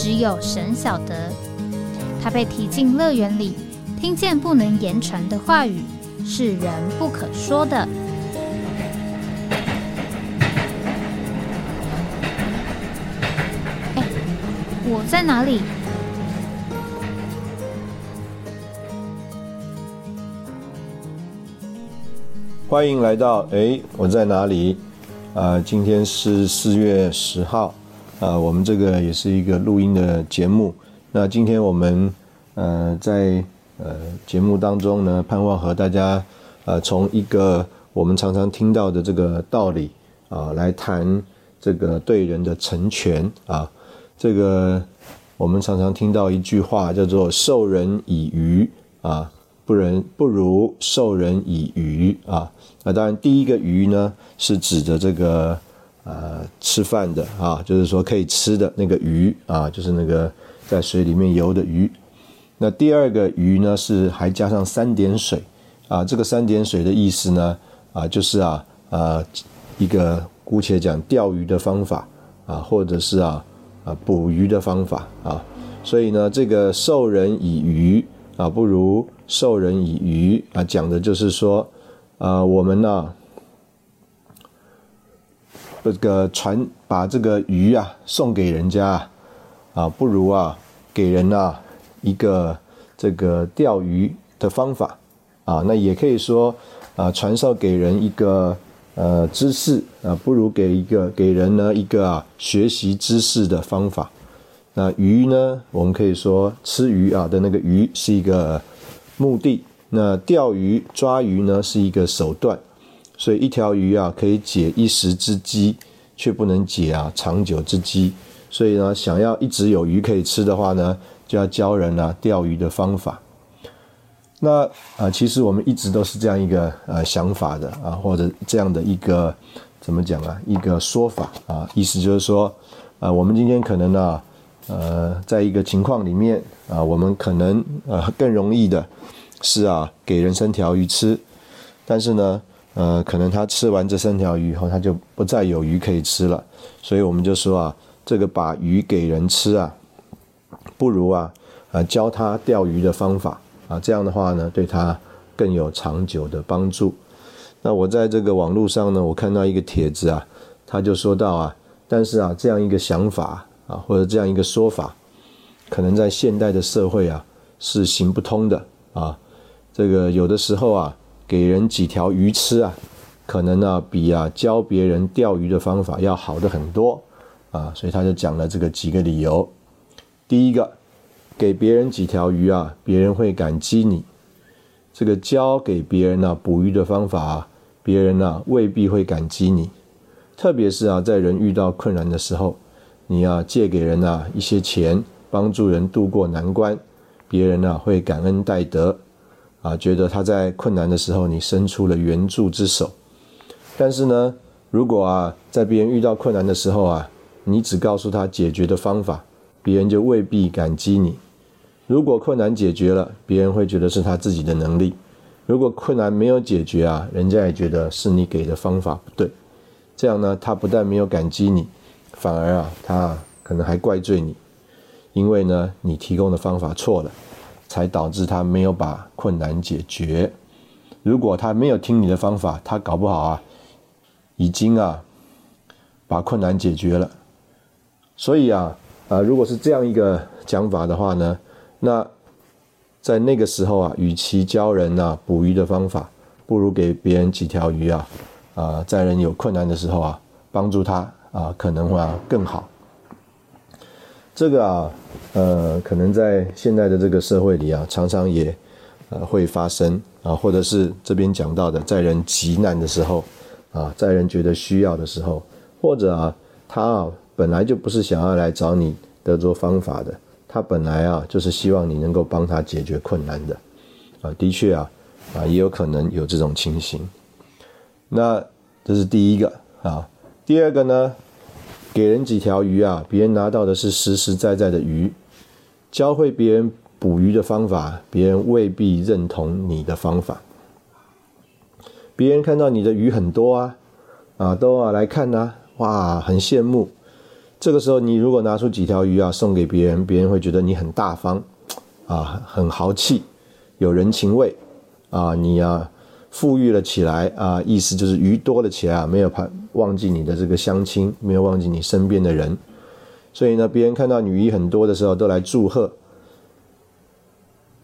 只有神晓得，他被提进乐园里，听见不能言传的话语，是人不可说的。哎，我在哪里？欢迎来到哎，我在哪里？啊，今天是四月十号。啊，我们这个也是一个录音的节目。那今天我们呃在呃节目当中呢，盼望和大家呃从一个我们常常听到的这个道理啊来谈这个对人的成全啊。这个我们常常听到一句话叫做“授人以鱼啊，不人不如授人以渔啊”。那当然，第一个鱼呢是指的这个。呃，吃饭的啊，就是说可以吃的那个鱼啊，就是那个在水里面游的鱼。那第二个鱼呢，是还加上三点水啊。这个三点水的意思呢，啊，就是啊，呃，一个姑且讲钓鱼的方法啊，或者是啊，啊捕鱼的方法啊。所以呢，这个授人以鱼啊，不如授人以渔啊，讲的就是说，啊，我们呢。这个传把这个鱼啊送给人家啊，不如啊给人啊一个这个钓鱼的方法啊，那也可以说啊传授给人一个呃知识啊，不如给一个给人呢一个啊学习知识的方法。那鱼呢，我们可以说吃鱼啊的那个鱼是一个目的，那钓鱼抓鱼呢是一个手段。所以一条鱼啊，可以解一时之饥，却不能解啊长久之饥。所以呢，想要一直有鱼可以吃的话呢，就要教人啊钓鱼的方法。那啊，其实我们一直都是这样一个呃想法的啊，或者这样的一个怎么讲啊，一个说法啊，意思就是说，啊，我们今天可能呢，呃，在一个情况里面啊，我们可能呃更容易的是啊，给人生条鱼吃，但是呢。呃，可能他吃完这三条鱼以后，他就不再有鱼可以吃了，所以我们就说啊，这个把鱼给人吃啊，不如啊，啊教他钓鱼的方法啊，这样的话呢，对他更有长久的帮助。那我在这个网络上呢，我看到一个帖子啊，他就说到啊，但是啊，这样一个想法啊，或者这样一个说法，可能在现代的社会啊是行不通的啊，这个有的时候啊。给人几条鱼吃啊，可能呢比啊教别人钓鱼的方法要好的很多啊，所以他就讲了这个几个理由。第一个，给别人几条鱼啊，别人会感激你。这个教给别人呢捕鱼的方法啊，别人呢未必会感激你。特别是啊，在人遇到困难的时候，你啊借给人啊一些钱，帮助人渡过难关，别人呢会感恩戴德。啊，觉得他在困难的时候，你伸出了援助之手。但是呢，如果啊，在别人遇到困难的时候啊，你只告诉他解决的方法，别人就未必感激你。如果困难解决了，别人会觉得是他自己的能力；如果困难没有解决啊，人家也觉得是你给的方法不对。这样呢，他不但没有感激你，反而啊，他可能还怪罪你，因为呢，你提供的方法错了。才导致他没有把困难解决。如果他没有听你的方法，他搞不好啊，已经啊把困难解决了。所以啊啊，如果是这样一个讲法的话呢，那在那个时候啊，与其教人呐捕鱼的方法，不如给别人几条鱼啊啊，在人有困难的时候啊，帮助他啊，可能会更好。这个啊，呃，可能在现在的这个社会里啊，常常也呃会发生啊，或者是这边讲到的，在人急难的时候啊，在人觉得需要的时候，或者啊，他啊本来就不是想要来找你得做方法的，他本来啊就是希望你能够帮他解决困难的，啊，的确啊，啊也有可能有这种情形。那这是第一个啊，第二个呢，给人几条鱼啊，别人拿到的是实实在在的鱼，教会别人捕鱼的方法，别人未必认同你的方法。别人看到你的鱼很多啊，啊都啊来看呐，哇，很羡慕。这个时候，你如果拿出几条鱼啊送给别人，别人会觉得你很大方，啊，很豪气，有人情味，啊，你啊富裕了起来啊，意思就是鱼多了起来啊，没有怕忘记你的这个乡亲，没有忘记你身边的人，所以呢，别人看到鱼很多的时候都来祝贺。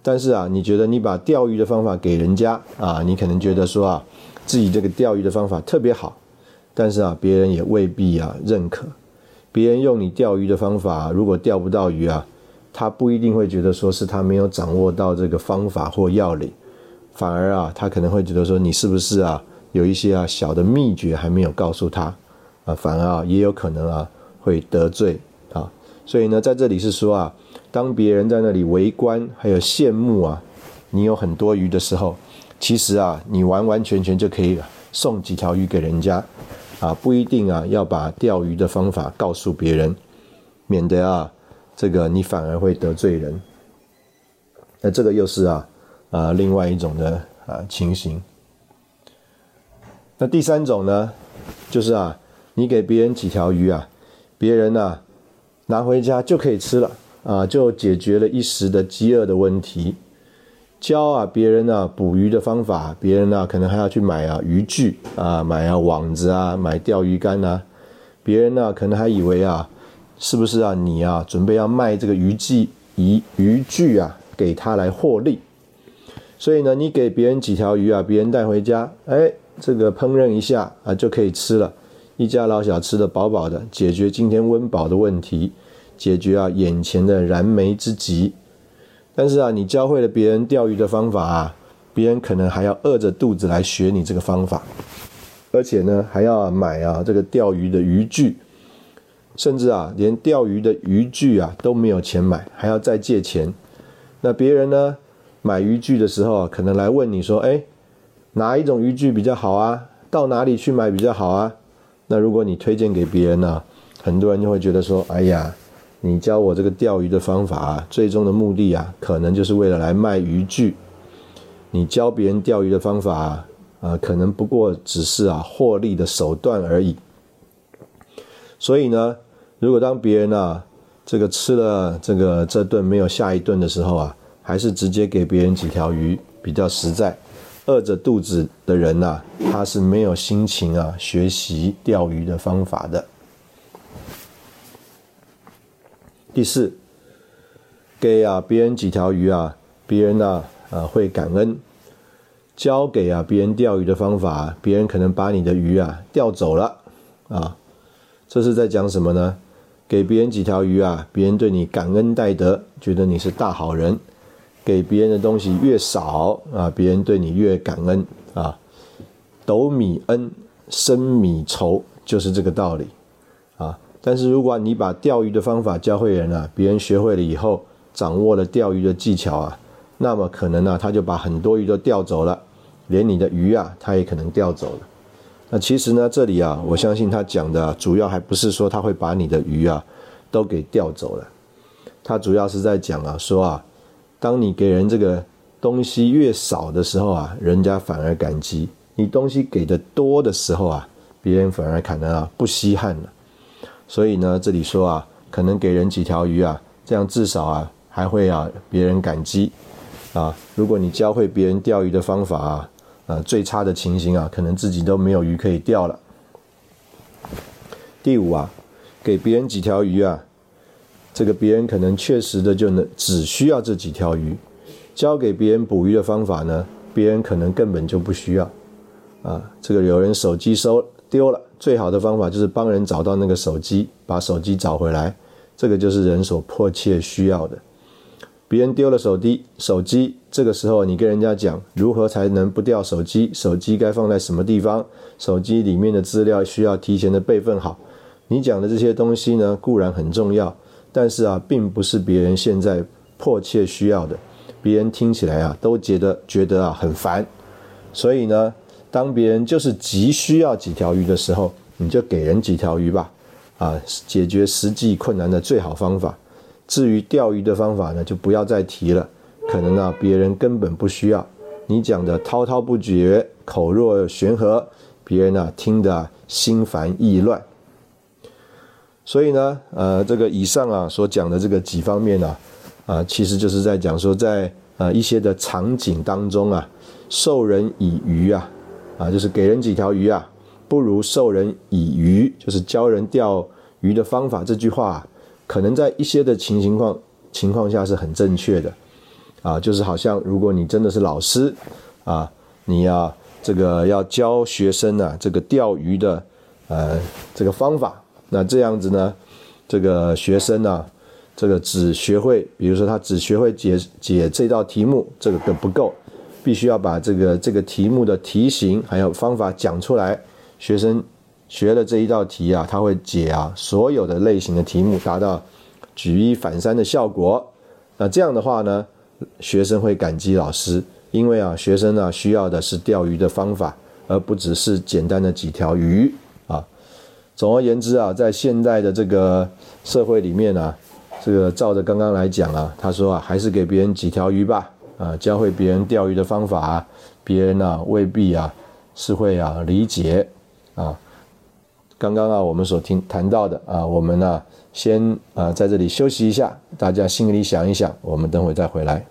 但是啊，你觉得你把钓鱼的方法给人家啊，你可能觉得说啊，自己这个钓鱼的方法特别好，但是啊，别人也未必啊认可。别人用你钓鱼的方法，如果钓不到鱼啊，他不一定会觉得说是他没有掌握到这个方法或要领，反而啊，他可能会觉得说你是不是啊有一些啊小的秘诀还没有告诉他啊，反而啊也有可能啊会得罪啊。所以呢，在这里是说啊，当别人在那里围观还有羡慕啊，你有很多鱼的时候，其实啊，你完完全全就可以送几条鱼给人家。啊，不一定啊，要把钓鱼的方法告诉别人，免得啊，这个你反而会得罪人。那这个又是啊啊另外一种的啊情形。那第三种呢，就是啊，你给别人几条鱼啊，别人呢拿回家就可以吃了啊，就解决了一时的饥饿的问题。教啊别人啊捕鱼的方法，别人呢可能还要去买啊渔具啊，买啊网子啊，买钓鱼竿啊。别人呢可能还以为啊，是不是啊你啊准备要卖这个渔具渔渔具啊给他来获利？所以呢，你给别人几条鱼啊，别人带回家，哎，这个烹饪一下啊就可以吃了，一家老小吃的饱饱的，解决今天温饱的问题，解决啊眼前的燃眉之急。但是啊，你教会了别人钓鱼的方法啊，别人可能还要饿着肚子来学你这个方法，而且呢，还要买啊这个钓鱼的渔具，甚至啊，连钓鱼的渔具啊都没有钱买，还要再借钱。那别人呢，买渔具的时候可能来问你说：“哎，哪一种渔具比较好啊？到哪里去买比较好啊？”那如果你推荐给别人呢，很多人就会觉得说：“哎呀。”你教我这个钓鱼的方法啊，最终的目的啊，可能就是为了来卖渔具。你教别人钓鱼的方法啊，啊，可能不过只是啊获利的手段而已。所以呢，如果当别人啊这个吃了这个这顿没有下一顿的时候啊，还是直接给别人几条鱼比较实在。饿着肚子的人呐，他是没有心情啊学习钓鱼的方法的。第四，给啊别人几条鱼啊，别人呢啊会感恩；教给啊别人钓鱼的方法，别人可能把你的鱼啊钓走了啊。这是在讲什么呢？给别人几条鱼啊，别人对你感恩戴德，觉得你是大好人。给别人的东西越少啊，别人对你越感恩啊。斗米恩，升米仇，就是这个道理啊。但是如果你把钓鱼的方法教会人啊，别人学会了以后，掌握了钓鱼的技巧啊，那么可能呢，他就把很多鱼都钓走了，连你的鱼啊，他也可能钓走了。那其实呢，这里啊，我相信他讲的主要还不是说他会把你的鱼啊都给钓走了，他主要是在讲啊，说啊，当你给人这个东西越少的时候啊，人家反而感激；你东西给的多的时候啊，别人反而可能啊不稀罕了。所以呢，这里说啊，可能给人几条鱼啊，这样至少啊，还会啊，别人感激啊。如果你教会别人钓鱼的方法啊，啊，最差的情形啊，可能自己都没有鱼可以钓了。第五啊，给别人几条鱼啊，这个别人可能确实的就能只需要这几条鱼。教给别人捕鱼的方法呢，别人可能根本就不需要啊。这个有人手机收丢了。最好的方法就是帮人找到那个手机，把手机找回来，这个就是人所迫切需要的。别人丢了手机，手机这个时候你跟人家讲如何才能不掉手机，手机该放在什么地方，手机里面的资料需要提前的备份好。你讲的这些东西呢固然很重要，但是啊，并不是别人现在迫切需要的，别人听起来啊都觉得觉得啊很烦，所以呢，当别人就是急需要几条鱼的时候，你就给人几条鱼吧，啊，解决实际困难的最好方法。至于钓鱼的方法呢，就不要再提了，可能啊别人根本不需要，你讲的滔滔不绝，口若悬河，别人啊听得心烦意乱。所以呢，呃，这个以上啊所讲的这个几方面呢，啊，其实就是在讲说，在呃一些的场景当中啊，授人以鱼啊，啊，就是给人几条鱼啊，不如授人以渔，就是教人钓鱼的方法。这句话可能在一些的情情况情况下是很正确的，啊，就是好像如果你真的是老师啊，你要这个要教学生呢，这个钓鱼的呃这个方法。那这样子呢，这个学生呢，这个只学会，比如说他只学会解解这道题目，这个都不够，必须要把这个这个题目的题型还有方法讲出来。学生学了这一道题啊，他会解啊所有的类型的题目，达到举一反三的效果。那这样的话呢，学生会感激老师，因为啊，学生呢需要的是钓鱼的方法，而不只是简单的几条鱼。总而言之啊，在现在的这个社会里面啊，这个照着刚刚来讲啊，他说啊，还是给别人几条鱼吧，啊，教会别人钓鱼的方法啊，别人呢未必啊是会啊理解啊。刚刚啊我们所听谈到的啊，我们呢先啊在这里休息一下，大家心里想一想，我们等会再回来。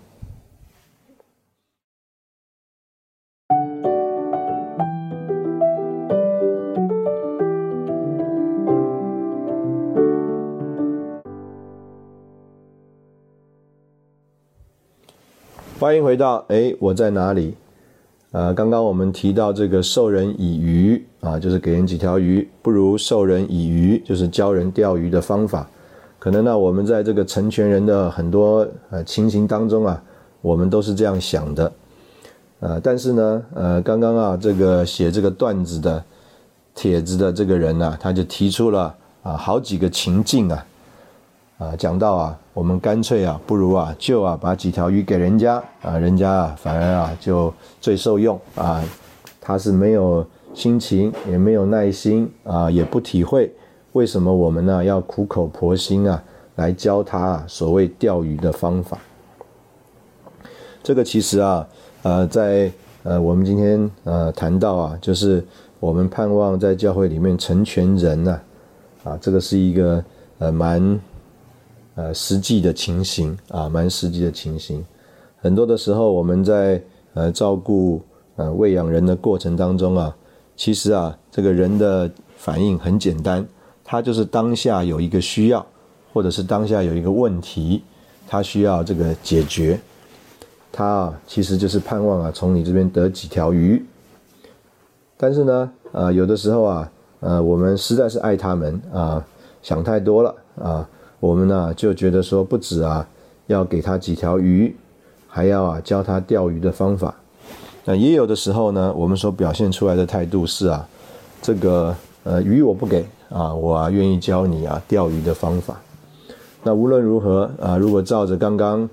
欢迎回到哎，我在哪里？呃，刚刚我们提到这个授人以鱼啊，就是给人几条鱼，不如授人以渔，就是教人钓鱼的方法。可能呢，我们在这个成全人的很多呃情形当中啊，我们都是这样想的。呃，但是呢，呃，刚刚啊，这个写这个段子的帖子的这个人呢，他就提出了啊好几个情境啊。啊，讲到啊，我们干脆啊，不如啊，就啊，把几条鱼给人家啊，人家啊，反而啊，就最受用啊。他是没有心情，也没有耐心啊，也不体会为什么我们呢要苦口婆心啊，来教他啊所谓钓鱼的方法。这个其实啊，呃，在呃，我们今天呃谈到啊，就是我们盼望在教会里面成全人呢，啊，这个是一个呃蛮。呃，实际的情形啊，蛮实际的情形。很多的时候，我们在呃照顾呃喂养人的过程当中啊，其实啊，这个人的反应很简单，他就是当下有一个需要，或者是当下有一个问题，他需要这个解决。他啊，其实就是盼望啊，从你这边得几条鱼。但是呢，呃，有的时候啊，呃，我们实在是爱他们啊，想太多了啊。我们呢就觉得说不止啊，要给他几条鱼，还要啊教他钓鱼的方法。那也有的时候呢，我们所表现出来的态度是啊，这个呃鱼我不给啊，我啊愿意教你啊钓鱼的方法。那无论如何啊，如果照着刚刚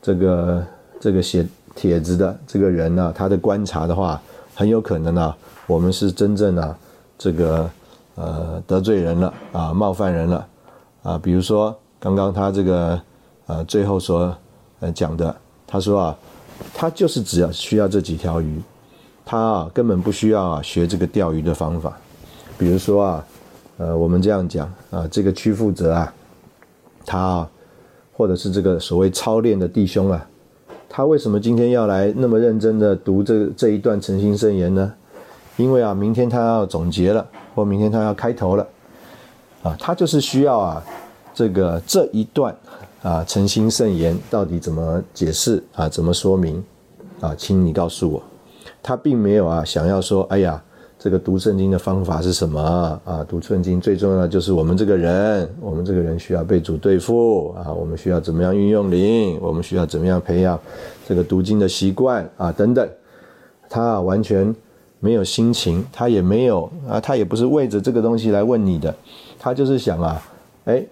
这个这个写帖子的这个人呢，他的观察的话，很有可能呢，我们是真正啊这个呃得罪人了啊，冒犯人了。啊，比如说刚刚他这个，呃，最后所呃讲的，他说啊，他就是只要需要这几条鱼，他啊根本不需要啊学这个钓鱼的方法。比如说啊，呃，我们这样讲啊，这个区负责啊，他啊，或者是这个所谓操练的弟兄啊，他为什么今天要来那么认真的读这这一段诚心圣言呢？因为啊，明天他要总结了，或明天他要开头了。啊，他就是需要啊，这个这一段啊，诚心圣言到底怎么解释啊？怎么说明啊？请你告诉我。他并没有啊，想要说，哎呀，这个读圣经的方法是什么啊？读圣经最重要的就是我们这个人，我们这个人需要被主对付啊，我们需要怎么样运用灵，我们需要怎么样培养这个读经的习惯啊，等等。他完全没有心情，他也没有啊，他也不是为着这个东西来问你的。他就是想啊，哎，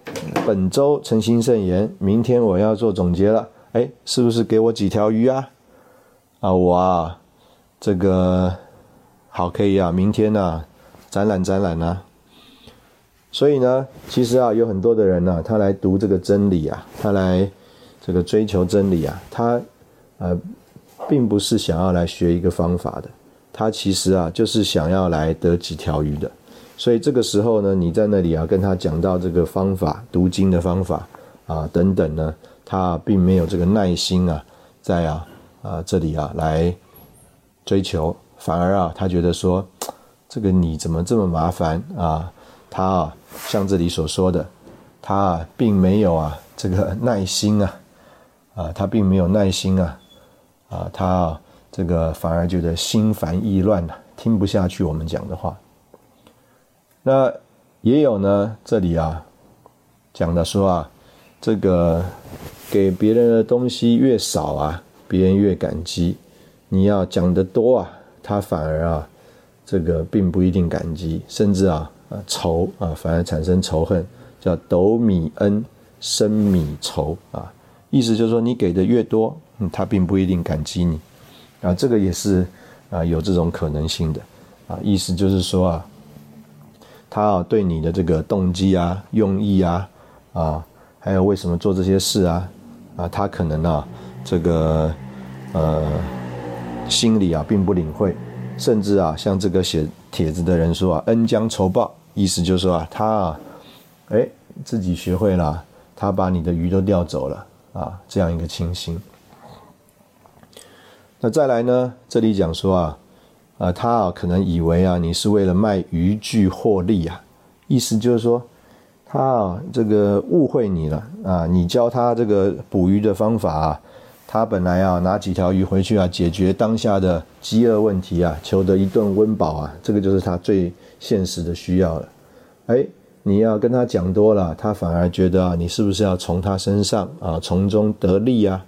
本周诚心圣言，明天我要做总结了，哎，是不是给我几条鱼啊？啊，我啊，这个好可以啊，明天呢展览展览呢。所以呢，其实啊，有很多的人呢，他来读这个真理啊，他来这个追求真理啊，他呃，并不是想要来学一个方法的，他其实啊，就是想要来得几条鱼的。所以这个时候呢，你在那里啊，跟他讲到这个方法、读经的方法啊等等呢，他并没有这个耐心啊，在啊啊这里啊来追求，反而啊，他觉得说，这个你怎么这么麻烦啊？他啊。像这里所说的，他啊，并没有啊，这个耐心啊，啊，他并没有耐心啊，啊，他啊，这个反而觉得心烦意乱呐，听不下去我们讲的话。那也有呢，这里啊，讲的说啊，这个给别人的东西越少啊，别人越感激；你要讲的多啊，他反而啊，这个并不一定感激，甚至啊。仇啊，反而产生仇恨，叫斗米恩，生米仇啊。意思就是说，你给的越多，嗯，他并不一定感激你啊。这个也是啊，有这种可能性的啊。意思就是说啊，他啊对你的这个动机啊、用意啊啊，还有为什么做这些事啊啊，他可能啊这个呃心里啊并不领会，甚至啊像这个写帖子的人说啊，恩将仇报。意思就是说啊，他啊，哎，自己学会了，他把你的鱼都钓走了啊，这样一个情形。那再来呢，这里讲说啊，啊，他啊可能以为啊，你是为了卖渔具获利啊，意思就是说，他啊这个误会你了啊，你教他这个捕鱼的方法啊，他本来啊拿几条鱼回去啊，解决当下的饥饿问题啊，求得一顿温饱啊，这个就是他最。现实的需要了，哎，你要跟他讲多了，他反而觉得啊，你是不是要从他身上啊从中得利啊？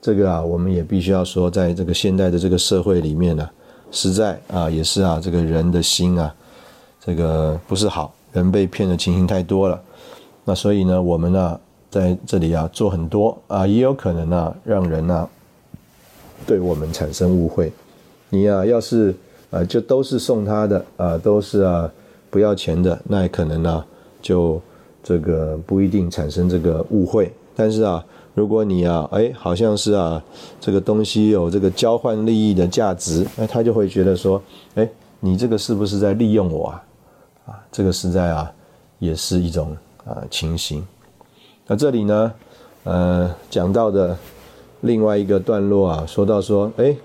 这个啊，我们也必须要说，在这个现代的这个社会里面呢，实在啊也是啊，这个人的心啊，这个不是好人被骗的情形太多了。那所以呢，我们呢在这里啊做很多啊，也有可能呢让人呢对我们产生误会。你呀，要是。啊，就都是送他的啊，都是啊不要钱的，那也可能呢，就这个不一定产生这个误会。但是啊，如果你啊，哎，好像是啊，这个东西有这个交换利益的价值，那他就会觉得说，哎，你这个是不是在利用我啊？啊，这个实在啊，也是一种啊情形。那这里呢，呃，讲到的另外一个段落啊，说到说，哎。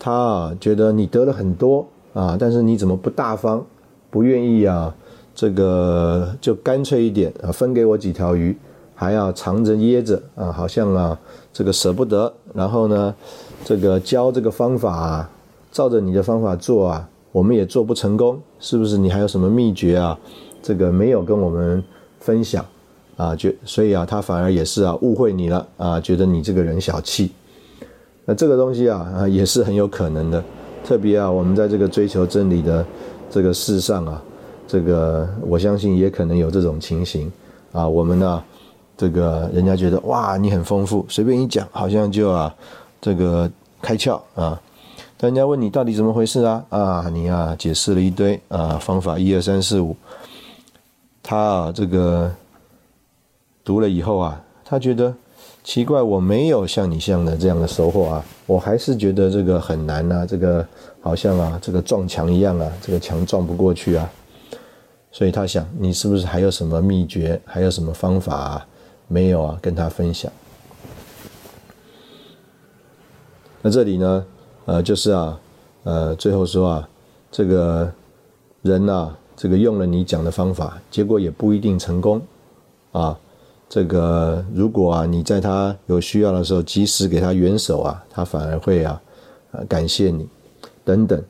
他啊，觉得你得了很多啊，但是你怎么不大方，不愿意啊？这个就干脆一点啊，分给我几条鱼，还要藏着掖着啊，好像啊，这个舍不得。然后呢，这个教这个方法啊，照着你的方法做啊，我们也做不成功，是不是？你还有什么秘诀啊？这个没有跟我们分享啊，就所以啊，他反而也是啊，误会你了啊，觉得你这个人小气。那这个东西啊啊也是很有可能的，特别啊我们在这个追求真理的这个世上啊，这个我相信也可能有这种情形啊。我们呢，这个人家觉得哇你很丰富，随便一讲好像就啊这个开窍啊。但人家问你到底怎么回事啊啊你啊解释了一堆啊方法一二三四五，他啊这个读了以后啊，他觉得。奇怪，我没有像你像的这样的收获啊！我还是觉得这个很难啊，这个好像啊，这个撞墙一样啊，这个墙撞不过去啊。所以他想，你是不是还有什么秘诀，还有什么方法啊？没有啊，跟他分享。那这里呢，呃，就是啊，呃，最后说啊，这个人呐，这个用了你讲的方法，结果也不一定成功啊。这个如果啊，你在他有需要的时候及时给他援手啊，他反而会啊，呃，感谢你，等等。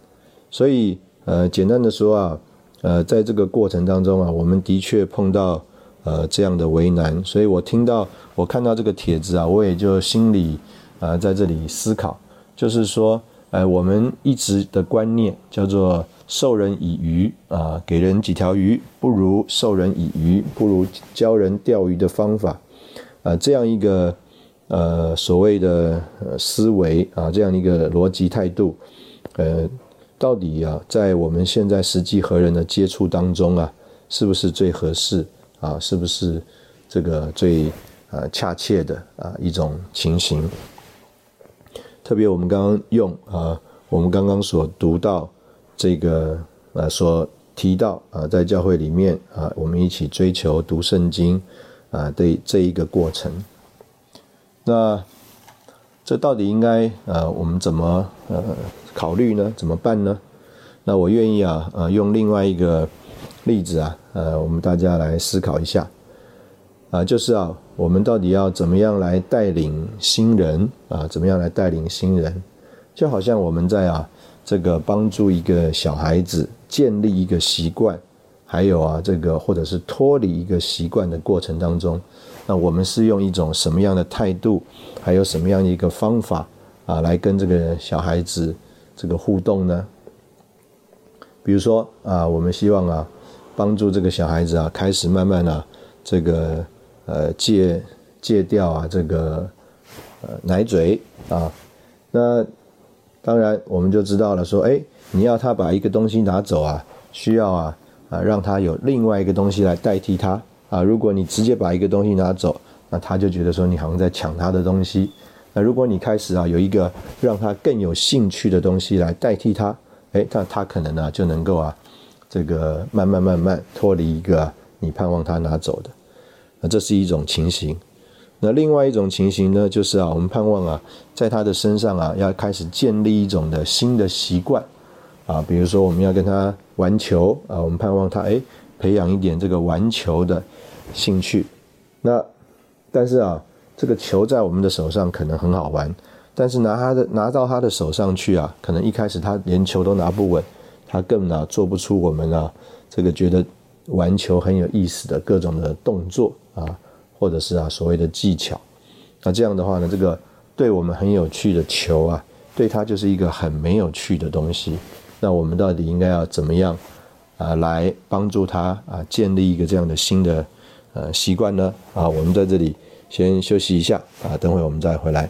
所以呃，简单的说啊，呃，在这个过程当中啊，我们的确碰到呃这样的为难。所以我听到我看到这个帖子啊，我也就心里啊在这里思考，就是说呃，我们一直的观念叫做授人以鱼啊，给人几条鱼不如授人以渔，不如教人钓鱼的方法，啊，这样一个呃所谓的呃思维啊，这样一个逻辑态度，呃，到底啊，在我们现在实际和人的接触当中啊，是不是最合适啊？是不是这个最呃恰切的啊一种情形？特别我们刚刚用啊，我们刚刚所读到这个啊，所提到啊，在教会里面啊，我们一起追求读圣经啊的这一个过程。那这到底应该呃，我们怎么呃考虑呢？怎么办呢？那我愿意啊，呃，用另外一个例子啊，呃，我们大家来思考一下啊，就是啊。我们到底要怎么样来带领新人啊？怎么样来带领新人？就好像我们在啊这个帮助一个小孩子建立一个习惯，还有啊这个或者是脱离一个习惯的过程当中，那我们是用一种什么样的态度，还有什么样的一个方法啊，来跟这个小孩子这个互动呢？比如说啊，我们希望啊帮助这个小孩子啊开始慢慢的这个。呃，戒戒掉啊，这个呃奶嘴啊，那当然我们就知道了，说哎，你要他把一个东西拿走啊，需要啊啊让他有另外一个东西来代替他啊。如果你直接把一个东西拿走，那他就觉得说你好像在抢他的东西。那如果你开始啊有一个让他更有兴趣的东西来代替他，哎，那他可能呢就能够啊这个慢慢慢慢脱离一个你盼望他拿走的。那这是一种情形，那另外一种情形呢，就是啊，我们盼望啊，在他的身上啊，要开始建立一种的新的习惯，啊，比如说我们要跟他玩球啊，我们盼望他哎，培养一点这个玩球的兴趣。那但是啊，这个球在我们的手上可能很好玩，但是拿他的拿到他的手上去啊，可能一开始他连球都拿不稳，他更啊做不出我们啊这个觉得玩球很有意思的各种的动作。啊，或者是啊所谓的技巧，那这样的话呢，这个对我们很有趣的球啊，对他就是一个很没有趣的东西。那我们到底应该要怎么样啊来帮助他啊建立一个这样的新的呃习惯呢？啊，我们在这里先休息一下啊，等会我们再回来。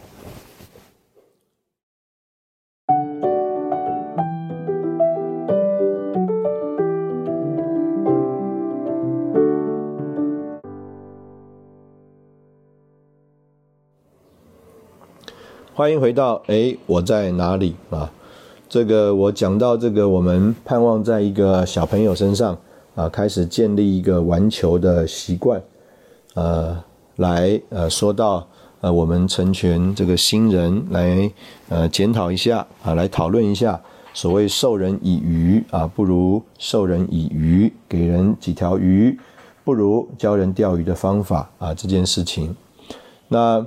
欢迎回到哎，我在哪里啊？这个我讲到这个，我们盼望在一个小朋友身上啊，开始建立一个玩球的习惯，呃，来呃说到呃我们成全这个新人来呃检讨一下啊，来讨论一下所谓授人以鱼啊，不如授人以渔，给人几条鱼不如教人钓鱼的方法啊，这件事情，那。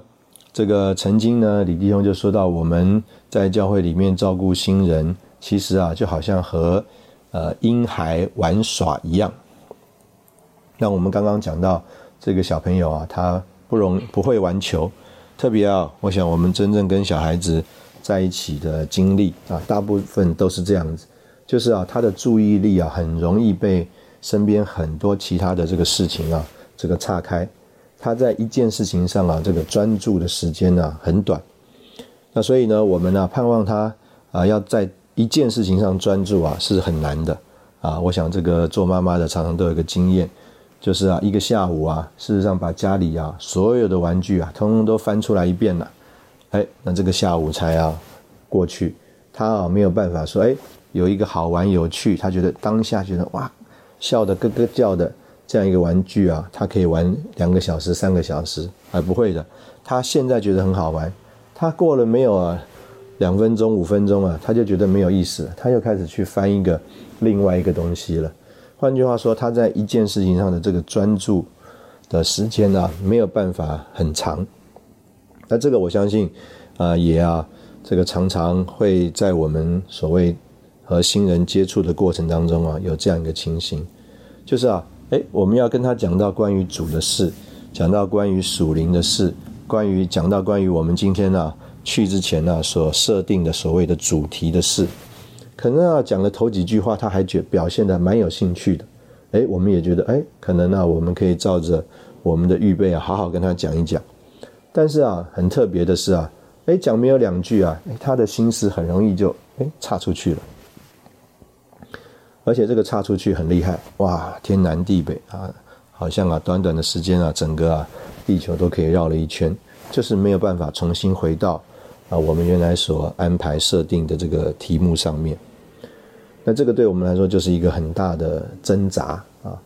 这个曾经呢，李弟兄就说到，我们在教会里面照顾新人，其实啊，就好像和呃婴孩玩耍一样。那我们刚刚讲到这个小朋友啊，他不容不会玩球，特别啊，我想我们真正跟小孩子在一起的经历啊，大部分都是这样子，就是啊，他的注意力啊，很容易被身边很多其他的这个事情啊，这个岔开。他在一件事情上啊，这个专注的时间呢很短，那所以呢，我们呢盼望他啊要在一件事情上专注啊是很难的啊。我想这个做妈妈的常常都有一个经验，就是啊一个下午啊，事实上把家里啊所有的玩具啊通通都翻出来一遍了，哎，那这个下午才啊过去，他啊没有办法说哎有一个好玩有趣，他觉得当下觉得哇笑得咯咯叫的。这样一个玩具啊，他可以玩两个小时、三个小时，还不会的。他现在觉得很好玩，他过了没有啊？两分钟、五分钟啊，他就觉得没有意思，他又开始去翻一个另外一个东西了。换句话说，他在一件事情上的这个专注的时间啊，没有办法很长。那这个我相信啊，也啊，这个常常会在我们所谓和新人接触的过程当中啊，有这样一个情形，就是啊。哎，我们要跟他讲到关于主的事，讲到关于属灵的事，关于讲到关于我们今天呢去之前呢所设定的所谓的主题的事，可能啊讲了头几句话，他还觉表现的蛮有兴趣的，哎，我们也觉得哎，可能呢我们可以照着我们的预备啊，好好跟他讲一讲。但是啊，很特别的是啊，哎，讲没有两句啊，哎，他的心思很容易就哎岔出去了，而且这个岔出去很厉害，哇，天南地北啊，好像啊短短的时间啊，整个啊地球都可以绕了一圈，就是没有办法重新回到啊我们原来所安排设定的这个题目上面。那这个对我们来说就是一个很大的挣扎啊。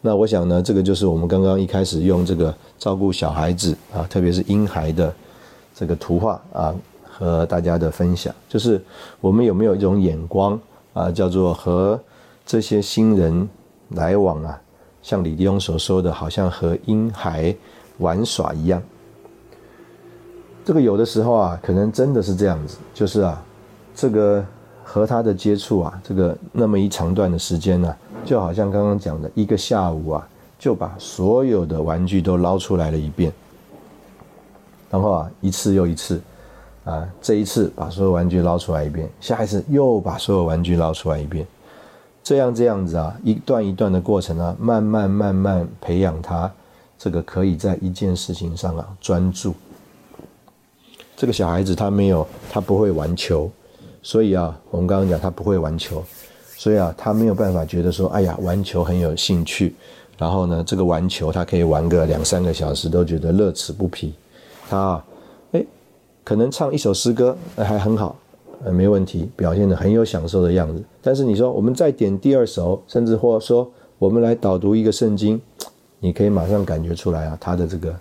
那我想呢，这个就是我们刚刚一开始用这个照顾小孩子啊，特别是婴孩的这个图画啊，和大家的分享，就是我们有没有一种眼光啊，叫做和这些新人来往啊，像李弟兄所说的，好像和婴孩玩耍一样。这个有的时候啊，可能真的是这样子，就是啊，这个。和他的接触啊，这个那么一长段的时间呢，就好像刚刚讲的一个下午啊，就把所有的玩具都捞出来了一遍，然后啊，一次又一次，啊，这一次把所有玩具捞出来一遍，下一次又把所有玩具捞出来一遍，这样这样子啊，一段一段的过程啊，慢慢慢慢培养他这个可以在一件事情上啊专注。这个小孩子他没有，他不会玩球。所以啊，我们刚刚讲他不会玩球，所以啊，他没有办法觉得说，哎呀，玩球很有兴趣。然后呢，这个玩球他可以玩个两三个小时，都觉得乐此不疲。他啊，哎，可能唱一首诗歌还很好，呃，没问题，表现的很有享受的样子。但是你说我们再点第二首，甚至或说我们来导读一个圣经，你可以马上感觉出来啊，他的这个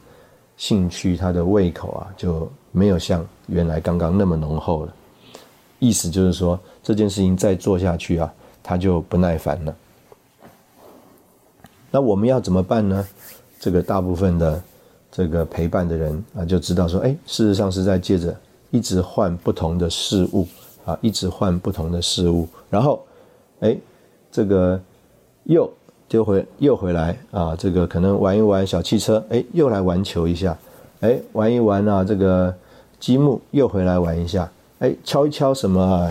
兴趣、他的胃口啊，就没有像原来刚刚那么浓厚了。意思就是说，这件事情再做下去啊，他就不耐烦了。那我们要怎么办呢？这个大部分的这个陪伴的人啊，就知道说，哎，事实上是在借着一直换不同的事物啊，一直换不同的事物，然后，哎，这个又丢回又回来啊，这个可能玩一玩小汽车，哎，又来玩球一下，哎，玩一玩啊，这个积木又回来玩一下。哎，敲一敲什么啊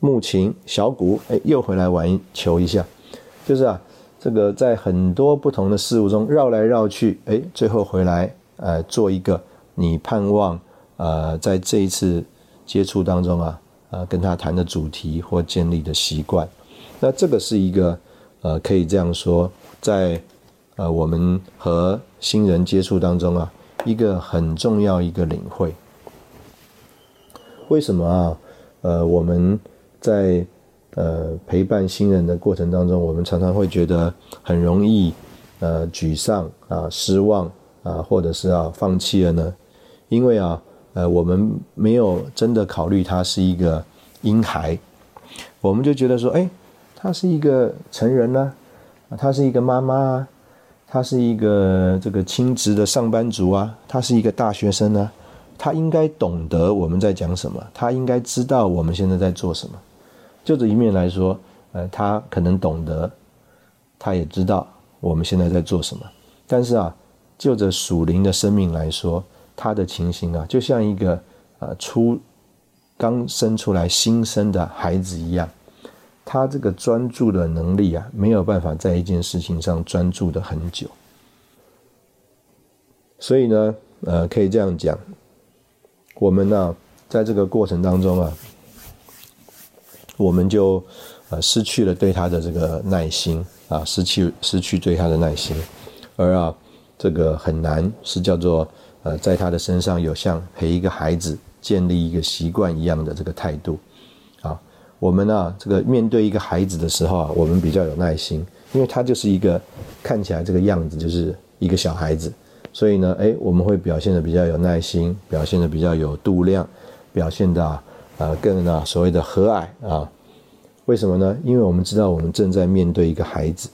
木琴、小鼓，哎，又回来玩球一下，就是啊，这个在很多不同的事物中绕来绕去，哎，最后回来，呃，做一个你盼望，呃，在这一次接触当中啊，呃，跟他谈的主题或建立的习惯，那这个是一个，呃，可以这样说，在呃我们和新人接触当中啊，一个很重要一个领会。为什么啊？呃，我们在呃陪伴新人的过程当中，我们常常会觉得很容易呃沮丧啊、失望啊，或者是啊放弃了呢？因为啊，呃，我们没有真的考虑他是一个婴孩，我们就觉得说，哎，他是一个成人呢，他是一个妈妈啊，他是一个这个亲职的上班族啊，他是一个大学生呢。他应该懂得我们在讲什么，他应该知道我们现在在做什么。就这一面来说，呃，他可能懂得，他也知道我们现在在做什么。但是啊，就着属灵的生命来说，他的情形啊，就像一个呃出刚生出来新生的孩子一样，他这个专注的能力啊，没有办法在一件事情上专注的很久。所以呢，呃，可以这样讲。我们呢，在这个过程当中啊，我们就呃失去了对他的这个耐心啊，失去失去对他的耐心，而啊，这个很难是叫做呃，在他的身上有像陪一个孩子建立一个习惯一样的这个态度啊。我们呢，这个面对一个孩子的时候啊，我们比较有耐心，因为他就是一个看起来这个样子就是一个小孩子。所以呢，哎，我们会表现的比较有耐心，表现的比较有度量，表现的啊更啊所谓的和蔼啊。为什么呢？因为我们知道我们正在面对一个孩子。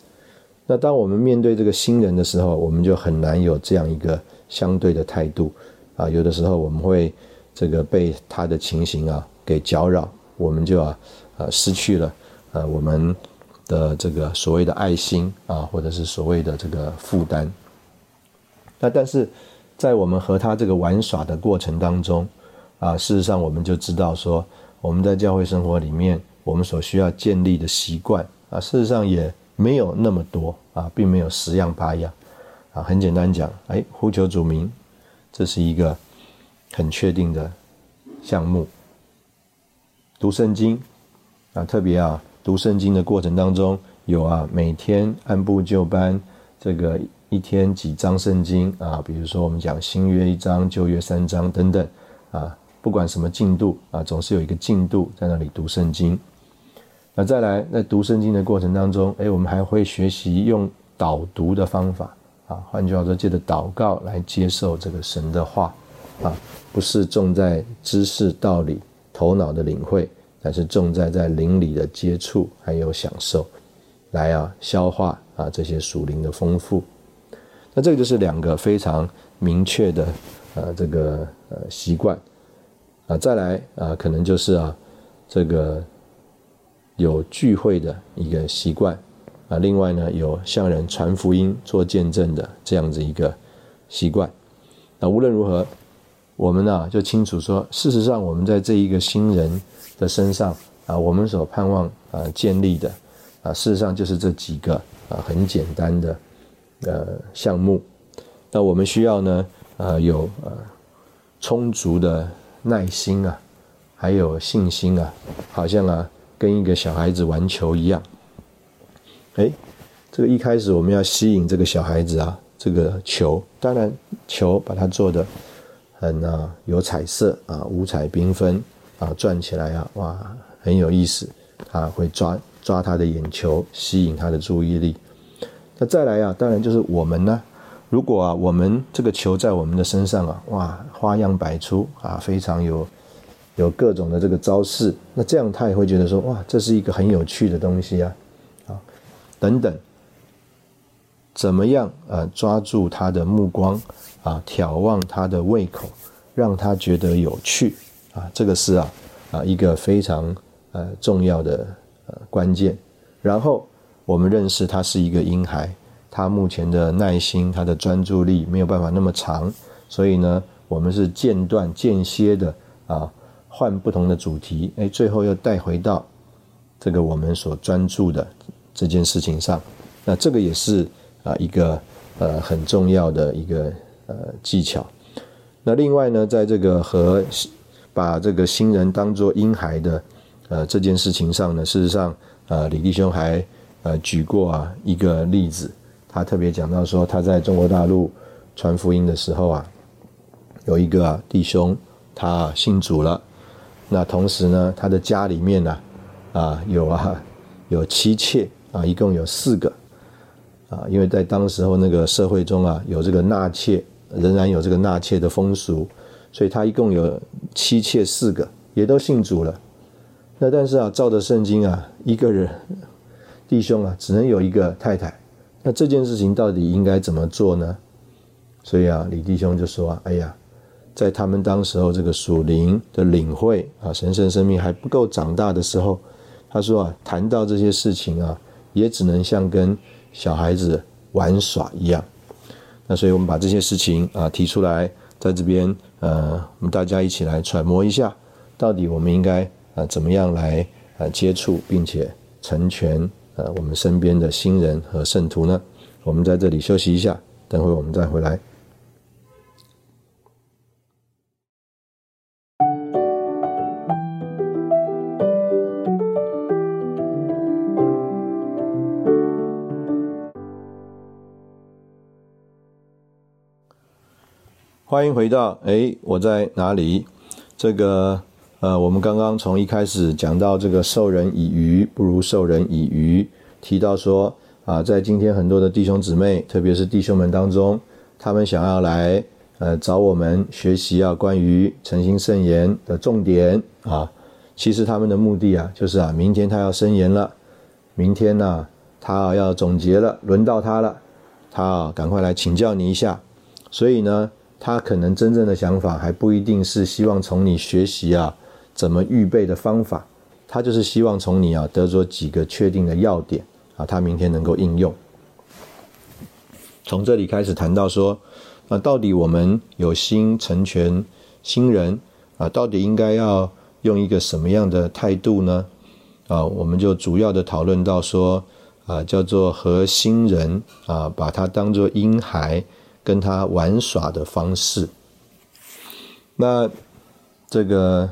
那当我们面对这个新人的时候，我们就很难有这样一个相对的态度啊。有的时候我们会这个被他的情形啊给搅扰，我们就啊呃失去了呃我们的这个所谓的爱心啊，或者是所谓的这个负担。那但是，在我们和他这个玩耍的过程当中，啊，事实上我们就知道说，我们在教会生活里面，我们所需要建立的习惯啊，事实上也没有那么多啊，并没有十样八样啊。很简单讲，哎，呼求主名，这是一个很确定的项目。读圣经啊，特别啊，读圣经的过程当中，有啊，每天按部就班，这个一天几章圣经啊，比如说我们讲新约一章、旧约三章等等啊，不管什么进度啊，总是有一个进度在那里读圣经。那再来，在读圣经的过程当中，哎，我们还会学习用导读的方法啊，换句话说，借着祷告来接受这个神的话啊，不是重在知识道理。头脑的领会，而是重在在灵里的接触还有享受，来啊消化啊这些属灵的丰富。这个就是两个非常明确的呃这个呃习惯啊。再来啊，可能就是啊这个有聚会的一个习惯啊。另外呢，有向人传福音做见证的这样子一个习惯。那无论如何。我们呢就清楚说，事实上，我们在这一个新人的身上啊，我们所盼望啊建立的啊，事实上就是这几个啊很简单的呃项目。那我们需要呢呃有呃充足的耐心啊，还有信心啊，好像啊跟一个小孩子玩球一样。哎，这个一开始我们要吸引这个小孩子啊，这个球，当然球把它做的。很啊，有彩色啊，五彩缤纷啊，转起来啊，哇，很有意思啊，会抓抓他的眼球，吸引他的注意力。那再来啊，当然就是我们呢，如果啊，我们这个球在我们的身上啊，哇，花样百出啊，非常有有各种的这个招式，那这样他也会觉得说，哇，这是一个很有趣的东西啊，啊，等等，怎么样啊，抓住他的目光？啊，挑旺他的胃口，让他觉得有趣啊，这个是啊啊一个非常呃重要的呃关键。然后我们认识他是一个婴孩，他目前的耐心、他的专注力没有办法那么长，所以呢，我们是间断间歇的啊换不同的主题，哎，最后又带回到这个我们所专注的这件事情上。那这个也是啊一个呃很重要的一个。呃，技巧。那另外呢，在这个和把这个新人当做婴孩的呃这件事情上呢，事实上，呃，李弟兄还呃举过啊一个例子，他特别讲到说，他在中国大陆传福音的时候啊，有一个弟兄他信主了，那同时呢，他的家里面呢啊有啊有妻妾啊，一共有四个啊，因为在当时候那个社会中啊，有这个纳妾。仍然有这个纳妾的风俗，所以他一共有妻妾四个，也都信主了。那但是啊，照着圣经啊，一个人弟兄啊，只能有一个太太。那这件事情到底应该怎么做呢？所以啊，李弟兄就说：“哎呀，在他们当时候这个属灵的领会啊，神圣生命还不够长大的时候，他说啊，谈到这些事情啊，也只能像跟小孩子玩耍一样。”那所以，我们把这些事情啊提出来，在这边，呃，我们大家一起来揣摩一下，到底我们应该啊怎么样来呃接触，并且成全呃我们身边的新人和圣徒呢？我们在这里休息一下，等会我们再回来。欢迎回到哎，我在哪里？这个呃，我们刚刚从一开始讲到这个授人以鱼不如授人以渔，提到说啊，在今天很多的弟兄姊妹，特别是弟兄们当中，他们想要来呃找我们学习啊，关于诚心圣言的重点啊，其实他们的目的啊，就是啊，明天他要申言了，明天呢，他要总结了，轮到他了，他啊，赶快来请教你一下，所以呢。他可能真正的想法还不一定是希望从你学习啊怎么预备的方法，他就是希望从你啊得着几个确定的要点啊，他明天能够应用。从这里开始谈到说，那到底我们有心成全新人啊，到底应该要用一个什么样的态度呢？啊，我们就主要的讨论到说，啊，叫做和新人啊，把他当做婴孩跟他玩耍的方式。那这个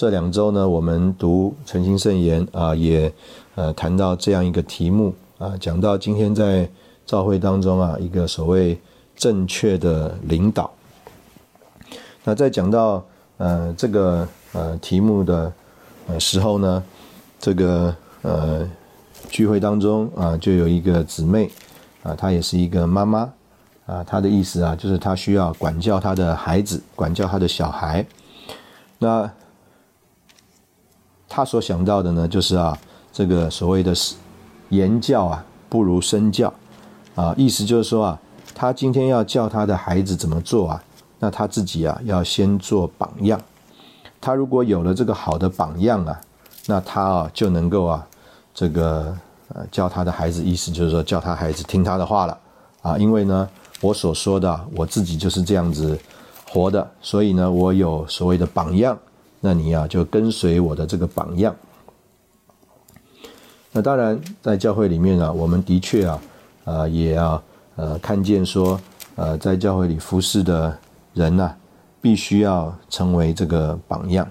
这两周呢，我们读诚心圣言啊，也呃谈到这样一个题目啊，讲到今天在教会当中啊，一个所谓正确的领导。那在讲到呃这个呃题目的时候呢？这个呃聚会当中啊，就有一个姊妹啊，她也是一个妈妈啊，她的意思啊，就是她需要管教她的孩子，管教她的小孩。那他所想到的呢，就是啊，这个所谓的言教啊，不如身教啊，意思就是说啊，他今天要教他的孩子怎么做啊，那他自己啊，要先做榜样。他如果有了这个好的榜样啊。那他啊就能够啊，这个呃教他的孩子，意思就是说教他孩子听他的话了啊，因为呢我所说的我自己就是这样子活的，所以呢我有所谓的榜样，那你呀就跟随我的这个榜样。那当然在教会里面啊，我们的确啊啊也要呃看见说呃在教会里服侍的人呐，必须要成为这个榜样。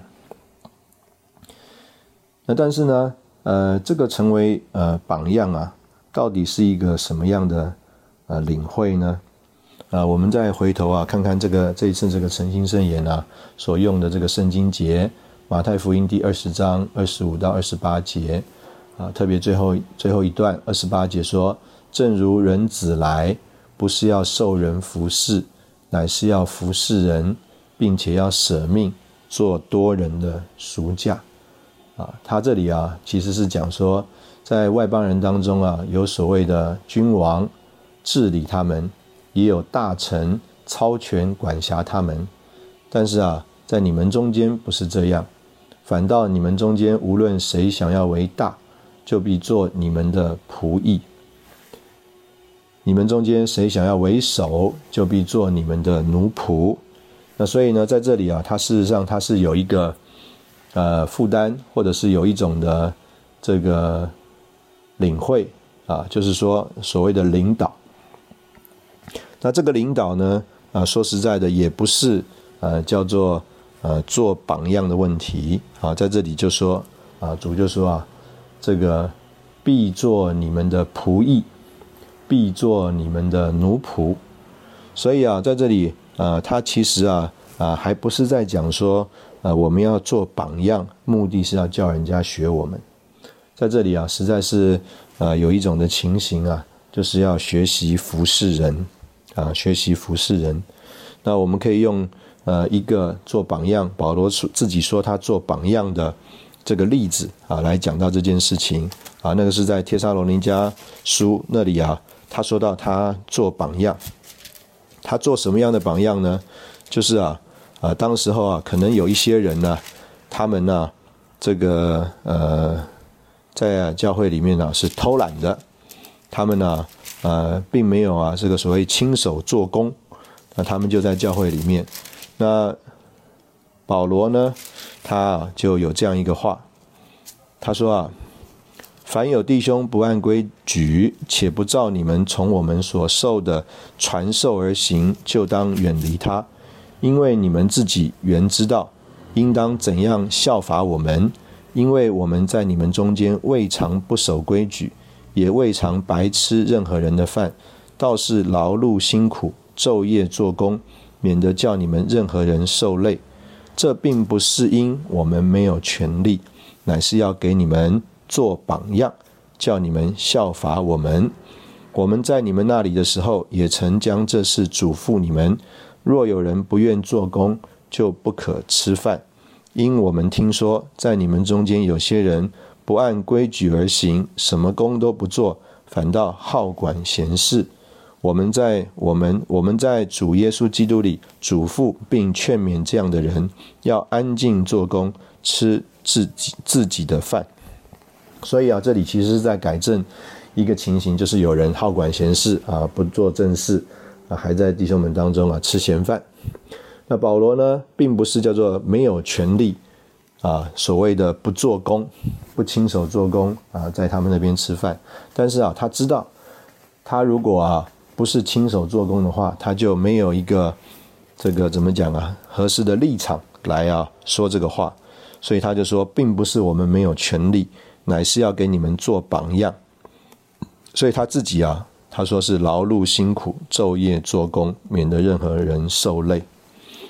那但是呢，呃，这个成为呃榜样啊，到底是一个什么样的呃领会呢？啊，我们再回头啊，看看这个这一次这个诚心圣言啊所用的这个圣经节，马太福音第二十章二十五到二十八节啊，特别最后最后一段二十八节说：“正如人子来，不是要受人服侍，乃是要服侍人，并且要舍命做多人的赎价。”啊，他这里啊，其实是讲说，在外邦人当中啊，有所谓的君王治理他们，也有大臣超权管辖他们。但是啊，在你们中间不是这样，反倒你们中间无论谁想要为大，就必做你们的仆役；你们中间谁想要为首，就必做你们的奴仆。那所以呢，在这里啊，他事实上他是有一个。呃，负担或者是有一种的这个领会啊，就是说所谓的领导。那这个领导呢，啊，说实在的，也不是呃叫做呃做榜样的问题啊，在这里就说啊，主就说啊，这个必做你们的仆役，必做你们的奴仆。所以啊，在这里啊，他其实啊啊，还不是在讲说。呃，我们要做榜样，目的是要叫人家学我们。在这里啊，实在是呃有一种的情形啊，就是要学习服侍人啊，学习服侍人。那我们可以用呃一个做榜样，保罗自己说他做榜样的这个例子啊，来讲到这件事情啊。那个是在帖撒罗尼迦书那里啊，他说到他做榜样，他做什么样的榜样呢？就是啊。啊，当时候啊，可能有一些人呢，他们呢，这个呃，在教会里面呢是偷懒的，他们呢，呃，并没有啊这个所谓亲手做工，那他们就在教会里面。那保罗呢，他就有这样一个话，他说啊，凡有弟兄不按规矩，且不照你们从我们所受的传授而行，就当远离他。因为你们自己原知道，应当怎样效法我们，因为我们在你们中间未尝不守规矩，也未尝白吃任何人的饭，倒是劳碌辛苦，昼夜做工，免得叫你们任何人受累。这并不是因我们没有权利，乃是要给你们做榜样，叫你们效法我们。我们在你们那里的时候，也曾将这事嘱咐你们。若有人不愿做工，就不可吃饭。因我们听说，在你们中间有些人不按规矩而行，什么工都不做，反倒好管闲事。我们在我们我们在主耶稣基督里嘱咐并劝勉这样的人，要安静做工，吃自己自己的饭。所以啊，这里其实是在改正一个情形，就是有人好管闲事啊，不做正事。啊，还在弟兄们当中啊吃闲饭。那保罗呢，并不是叫做没有权利啊，所谓的不做工、不亲手做工啊，在他们那边吃饭。但是啊，他知道，他如果啊不是亲手做工的话，他就没有一个这个怎么讲啊合适的立场来啊说这个话。所以他就说，并不是我们没有权利，乃是要给你们做榜样。所以他自己啊，他说是劳碌辛苦，昼夜做工，免得任何人受累。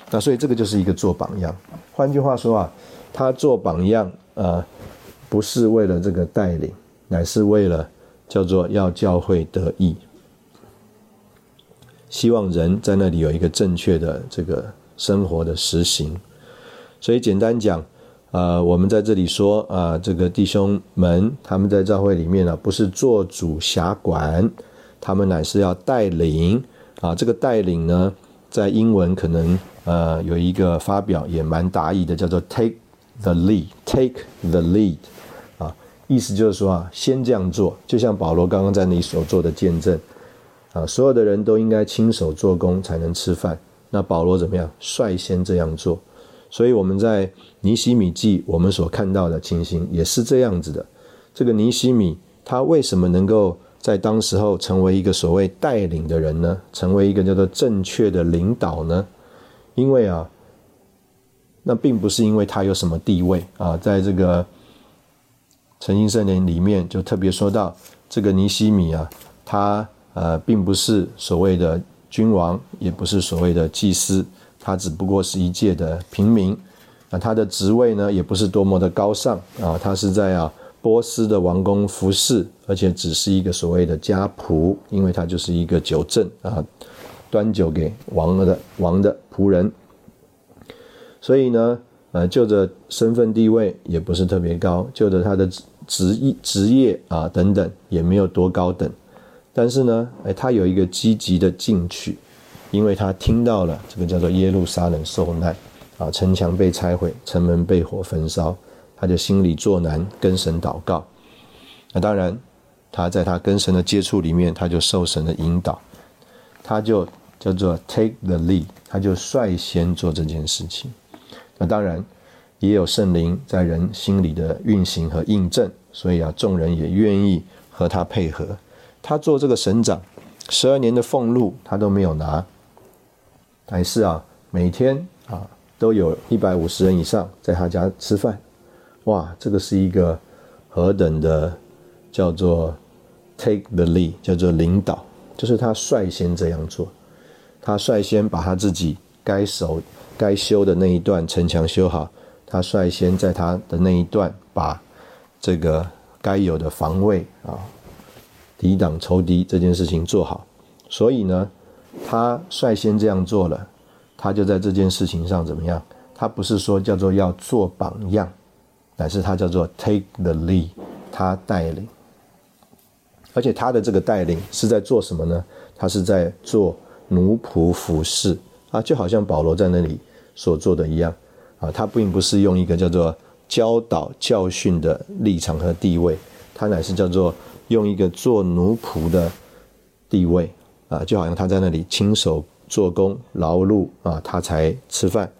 那所以这个就是一个做榜样。换句话说啊，他做榜样，呃，不是为了这个带领，乃是为了叫做要教会得益，希望人在那里有一个正确的这个生活的实行。所以简单讲。呃，我们在这里说啊，这个弟兄们他们在教会里面呢，不是做主辖管，他们乃是要带领啊。这个带领呢，在英文可能呃有一个发表也蛮达意的，叫做 take the lead，take the lead 啊，意思就是说啊，先这样做，就像保罗刚刚在那里所做的见证啊，所有的人都应该亲手做工才能吃饭。那保罗怎么样，率先这样做。所以我们在尼西米记，我们所看到的情形也是这样子的。这个尼西米他为什么能够在当时候成为一个所谓带领的人呢？成为一个叫做正确的领导呢？因为啊，那并不是因为他有什么地位啊，在这个诚经圣典里面就特别说到，这个尼西米啊，他呃并不是所谓的君王，也不是所谓的祭司。他只不过是一届的平民，那他的职位呢，也不是多么的高尚啊。他是在啊波斯的王宫服侍，而且只是一个所谓的家仆，因为他就是一个酒政啊，端酒给王的王的仆人。所以呢，呃，就着身份地位也不是特别高，就着他的职职业啊等等也没有多高等，但是呢，哎，他有一个积极的进取。因为他听到了这个叫做耶路撒冷受难，啊，城墙被拆毁，城门被火焚烧，他就心里作难，跟神祷告。那当然，他在他跟神的接触里面，他就受神的引导，他就叫做 take the lead，他就率先做这件事情。那当然，也有圣灵在人心里的运行和印证，所以啊，众人也愿意和他配合。他做这个省长，十二年的俸禄他都没有拿。还是啊，每天啊都有一百五十人以上在他家吃饭，哇，这个是一个何等的叫做 take the lead，叫做领导，就是他率先这样做，他率先把他自己该守、该修的那一段城墙修好，他率先在他的那一段把这个该有的防卫啊、抵挡仇敌这件事情做好，所以呢。他率先这样做了，他就在这件事情上怎么样？他不是说叫做要做榜样，乃是他叫做 take the lead，他带领。而且他的这个带领是在做什么呢？他是在做奴仆服侍啊，就好像保罗在那里所做的一样啊。他并不是用一个叫做教导教训的立场和地位，他乃是叫做用一个做奴仆的地位。啊，就好像他在那里亲手做工劳碌啊，他才吃饭。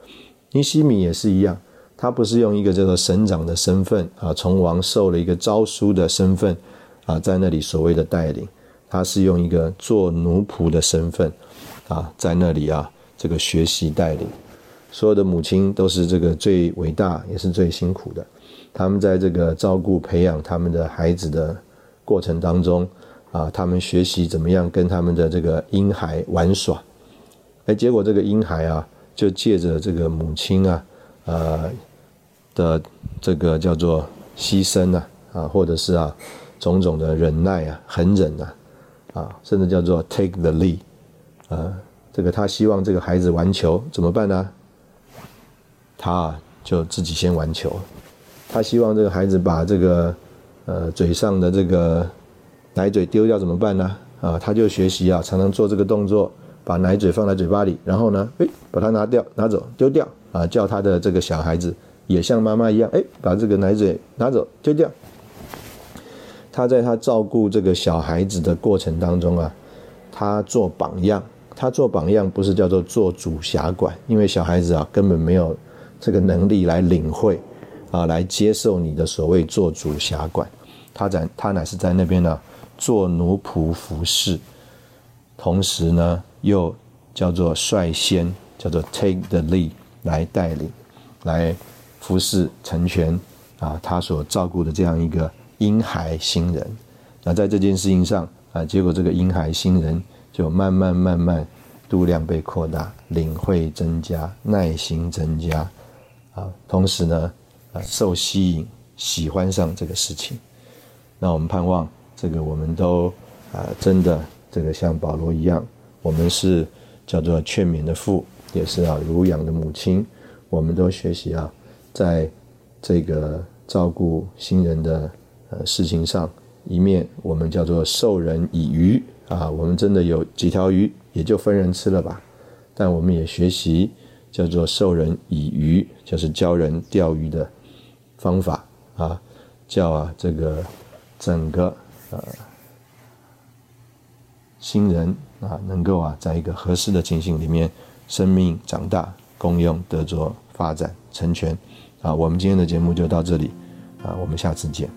尼西米也是一样，他不是用一个叫做省长的身份啊，从王受了一个诏书的身份啊，在那里所谓的带领，他是用一个做奴仆的身份啊，在那里啊，这个学习带领。所有的母亲都是这个最伟大也是最辛苦的，他们在这个照顾培养他们的孩子的过程当中。啊，他们学习怎么样跟他们的这个婴孩玩耍，哎，结果这个婴孩啊，就借着这个母亲啊，呃的这个叫做牺牲啊，啊，或者是啊种种的忍耐啊、恒忍啊，啊，甚至叫做 take the lead，啊，这个他希望这个孩子玩球怎么办呢？他就自己先玩球，他希望这个孩子把这个呃嘴上的这个。奶嘴丢掉怎么办呢？啊，他就学习啊，常常做这个动作，把奶嘴放在嘴巴里，然后呢，哎，把它拿掉、拿走、丢掉啊，叫他的这个小孩子也像妈妈一样，哎，把这个奶嘴拿走、丢掉。他在他照顾这个小孩子的过程当中啊，他做榜样，他做榜样不是叫做做主侠管，因为小孩子啊根本没有这个能力来领会啊，来接受你的所谓做主辖管。他在他乃是在那边呢做奴仆服侍，同时呢又叫做率先叫做 take the lead 来带领，来服侍成全啊他所照顾的这样一个婴孩新人。那在这件事情上啊，结果这个婴孩新人就慢慢慢慢度量被扩大，领会增加，耐心增加啊，同时呢啊受吸引，喜欢上这个事情。那我们盼望这个我们都啊真的这个像保罗一样，我们是叫做劝勉的父，也是啊乳养的母亲，我们都学习啊，在这个照顾新人的呃事情上，一面我们叫做授人以鱼啊，我们真的有几条鱼，也就分人吃了吧，但我们也学习叫做授人以渔，就是教人钓鱼的方法啊，叫啊这个。整个呃新人啊，能够啊，在一个合适的情形里面，生命长大、共用、得着发展、成全啊。我们今天的节目就到这里啊，我们下次见。